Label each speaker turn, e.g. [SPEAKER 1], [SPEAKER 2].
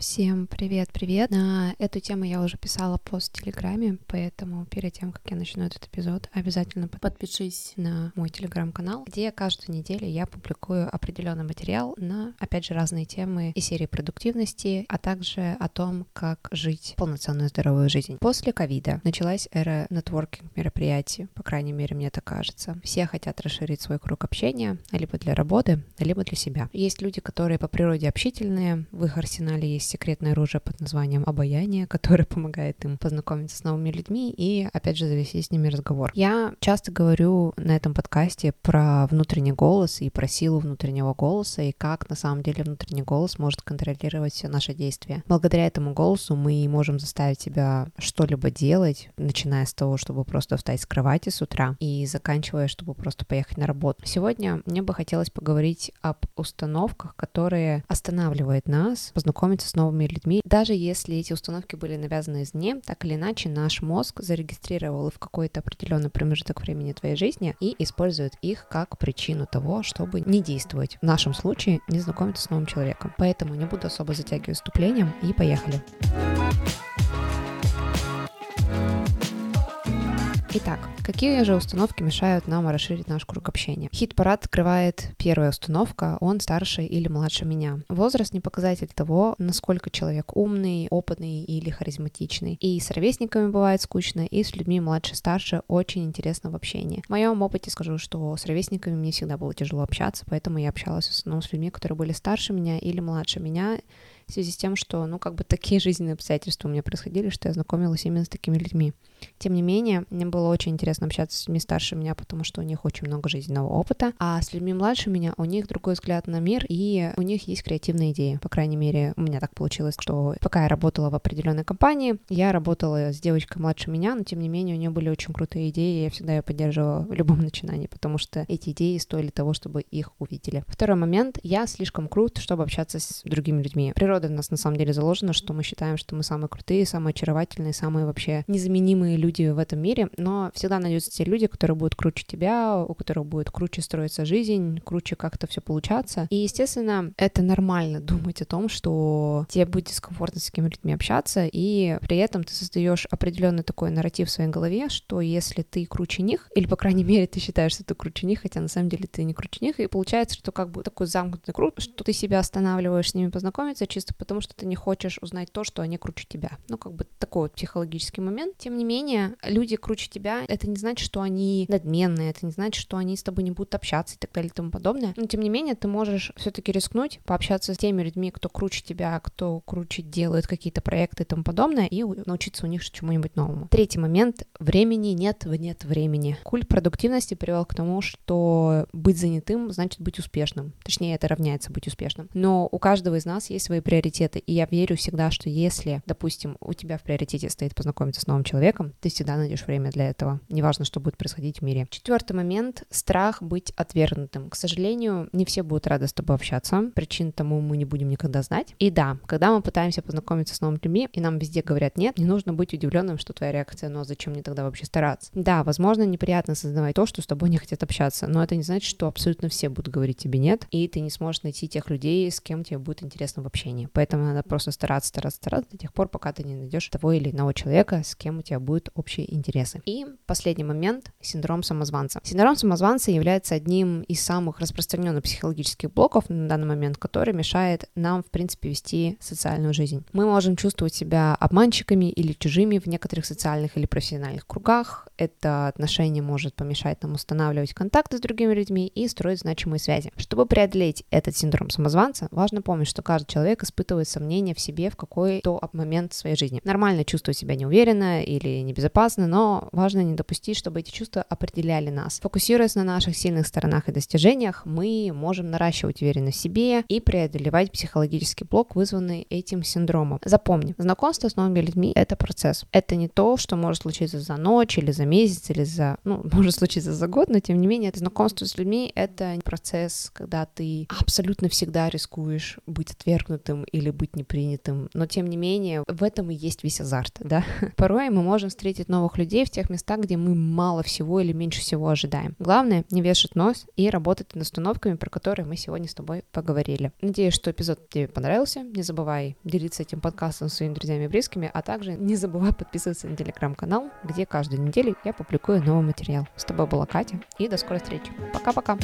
[SPEAKER 1] Всем привет-привет! На эту тему я уже писала пост в Телеграме, поэтому перед тем, как я начну этот эпизод, обязательно подпишись на мой Телеграм-канал, где каждую неделю я публикую определенный материал на, опять же, разные темы и серии продуктивности, а также о том, как жить полноценную здоровую жизнь. После ковида началась эра нетворкинг мероприятий, по крайней мере, мне так кажется. Все хотят расширить свой круг общения, либо для работы, либо для себя. Есть люди, которые по природе общительные, в их арсенале есть секретное оружие под названием обаяние, которое помогает им познакомиться с новыми людьми и, опять же, завести с ними разговор. Я часто говорю на этом подкасте про внутренний голос и про силу внутреннего голоса и как на самом деле внутренний голос может контролировать все наши действия. Благодаря этому голосу мы можем заставить себя что-либо делать, начиная с того, чтобы просто встать с кровати с утра и заканчивая, чтобы просто поехать на работу. Сегодня мне бы хотелось поговорить об установках, которые останавливают нас познакомиться с новыми людьми. Даже если эти установки были навязаны извне, так или иначе наш мозг зарегистрировал их в какой-то определенный промежуток времени твоей жизни и использует их как причину того, чтобы не действовать. В нашем случае не знакомиться с новым человеком. Поэтому не буду особо затягивать вступлением и поехали. Итак, какие же установки мешают нам расширить наш круг общения? Хит-парад открывает первая установка, он старше или младше меня. Возраст не показатель того, насколько человек умный, опытный или харизматичный. И с ровесниками бывает скучно, и с людьми младше-старше очень интересно в общении. В моем опыте скажу, что с ровесниками мне всегда было тяжело общаться, поэтому я общалась в основном с людьми, которые были старше меня или младше меня, в связи с тем, что, ну, как бы такие жизненные обстоятельства у меня происходили, что я знакомилась именно с такими людьми. Тем не менее, мне было очень интересно общаться с людьми старше меня, потому что у них очень много жизненного опыта, а с людьми младше меня у них другой взгляд на мир, и у них есть креативные идеи. По крайней мере, у меня так получилось, что пока я работала в определенной компании, я работала с девочкой младше меня, но тем не менее у нее были очень крутые идеи, и я всегда ее поддерживала в любом начинании, потому что эти идеи стоили того, чтобы их увидели. Второй момент. Я слишком крут, чтобы общаться с другими людьми. Природа природы в нас на самом деле заложено, что мы считаем, что мы самые крутые, самые очаровательные, самые вообще незаменимые люди в этом мире, но всегда найдутся те люди, которые будут круче тебя, у которых будет круче строиться жизнь, круче как-то все получаться. И, естественно, это нормально думать о том, что тебе будет дискомфортно с такими людьми общаться, и при этом ты создаешь определенный такой нарратив в своей голове, что если ты круче них, или, по крайней мере, ты считаешь, что ты круче них, хотя на самом деле ты не круче них, и получается, что как бы такой замкнутый круг, что ты себя останавливаешь с ними познакомиться чисто потому, что ты не хочешь узнать то, что они круче тебя. Ну, как бы такой вот психологический момент. Тем не менее, люди круче тебя, это не значит, что они надменные, это не значит, что они с тобой не будут общаться и так далее и тому подобное. Но, тем не менее, ты можешь все-таки рискнуть, пообщаться с теми людьми, кто круче тебя, кто круче делает какие-то проекты и тому подобное, и научиться у них чему-нибудь новому. Третий момент. Времени нет, нет времени. Культ продуктивности привел к тому, что быть занятым значит быть успешным. Точнее, это равняется быть успешным. Но у каждого из нас есть свои приоритеты. И я верю всегда, что если, допустим, у тебя в приоритете стоит познакомиться с новым человеком, ты всегда найдешь время для этого. Неважно, что будет происходить в мире. Четвертый момент — страх быть отвергнутым. К сожалению, не все будут рады с тобой общаться. Причин тому мы не будем никогда знать. И да, когда мы пытаемся познакомиться с новыми людьми, и нам везде говорят нет, не нужно быть удивленным, что твоя реакция, но зачем мне тогда вообще стараться? Да, возможно, неприятно создавать то, что с тобой не хотят общаться, но это не значит, что абсолютно все будут говорить тебе нет, и ты не сможешь найти тех людей, с кем тебе будет интересно в общении. Поэтому надо просто стараться, стараться, стараться до тех пор, пока ты не найдешь того или иного человека, с кем у тебя будут общие интересы. И последний момент — синдром самозванца. Синдром самозванца является одним из самых распространенных психологических блоков на данный момент, который мешает нам, в принципе, вести социальную жизнь. Мы можем чувствовать себя обманщиками или чужими в некоторых социальных или профессиональных кругах. Это отношение может помешать нам устанавливать контакты с другими людьми и строить значимые связи. Чтобы преодолеть этот синдром самозванца, важно помнить, что каждый человек испытывает сомнения в себе в какой-то момент своей жизни. Нормально чувствовать себя неуверенно или небезопасно, но важно не допустить, чтобы эти чувства определяли нас. Фокусируясь на наших сильных сторонах и достижениях, мы можем наращивать уверенность в себе и преодолевать психологический блок, вызванный этим синдромом. Запомни, знакомство с новыми людьми — это процесс. Это не то, что может случиться за ночь или за месяц или за... Ну, может случиться за год, но тем не менее, это знакомство с людьми — это процесс, когда ты абсолютно всегда рискуешь быть отвергнутым принятым или быть непринятым, но тем не менее в этом и есть весь азарт, да. Порой мы можем встретить новых людей в тех местах, где мы мало всего или меньше всего ожидаем. Главное не вешать нос и работать над установками, про которые мы сегодня с тобой поговорили. Надеюсь, что эпизод тебе понравился. Не забывай делиться этим подкастом с своими друзьями и близкими, а также не забывай подписываться на телеграм-канал, где каждую неделю я публикую новый материал. С тобой была Катя, и до скорой встречи. Пока-пока.